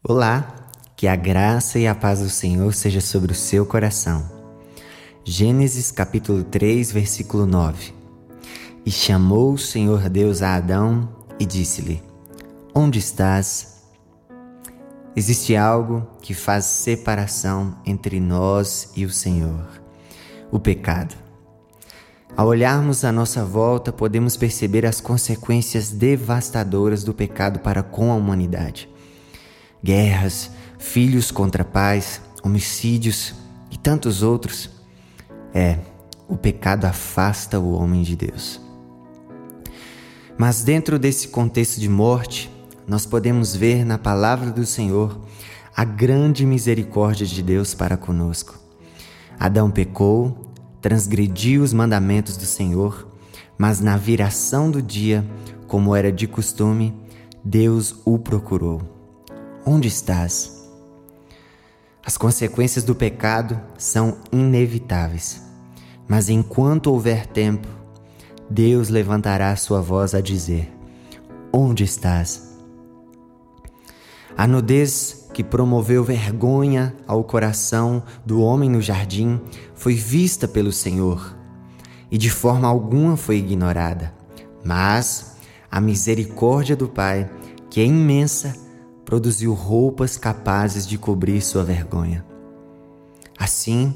Olá, que a graça e a paz do Senhor seja sobre o seu coração. Gênesis capítulo 3, versículo 9. E chamou o Senhor Deus a Adão e disse-lhe: Onde estás? Existe algo que faz separação entre nós e o Senhor: o pecado. Ao olharmos à nossa volta, podemos perceber as consequências devastadoras do pecado para com a humanidade guerras, filhos contra pais, homicídios e tantos outros. É, o pecado afasta o homem de Deus. Mas dentro desse contexto de morte, nós podemos ver na palavra do Senhor a grande misericórdia de Deus para conosco. Adão pecou, transgrediu os mandamentos do Senhor, mas na viração do dia, como era de costume, Deus o procurou Onde estás? As consequências do pecado são inevitáveis, mas enquanto houver tempo, Deus levantará sua voz a dizer: Onde estás? A nudez que promoveu vergonha ao coração do homem no jardim foi vista pelo Senhor e de forma alguma foi ignorada. Mas a misericórdia do Pai, que é imensa, produziu roupas capazes de cobrir sua vergonha. Assim,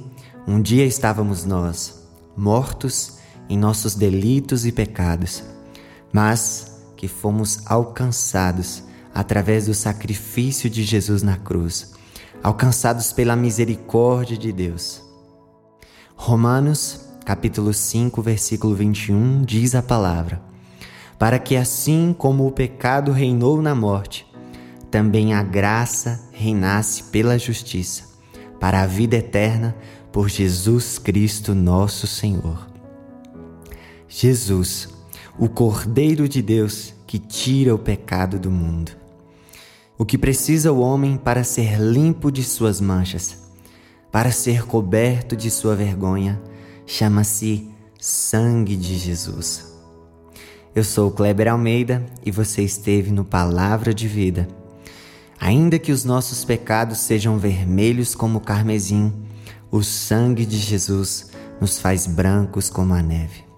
um dia estávamos nós, mortos em nossos delitos e pecados, mas que fomos alcançados através do sacrifício de Jesus na cruz, alcançados pela misericórdia de Deus. Romanos, capítulo 5, versículo 21 diz a palavra: Para que assim como o pecado reinou na morte, também a graça reinasse pela justiça, para a vida eterna por Jesus Cristo nosso Senhor. Jesus, o Cordeiro de Deus que tira o pecado do mundo. O que precisa o homem para ser limpo de suas manchas, para ser coberto de sua vergonha, chama-se sangue de Jesus. Eu sou Kleber Almeida e você esteve no Palavra de Vida Ainda que os nossos pecados sejam vermelhos como o carmesim, o sangue de Jesus nos faz brancos como a neve.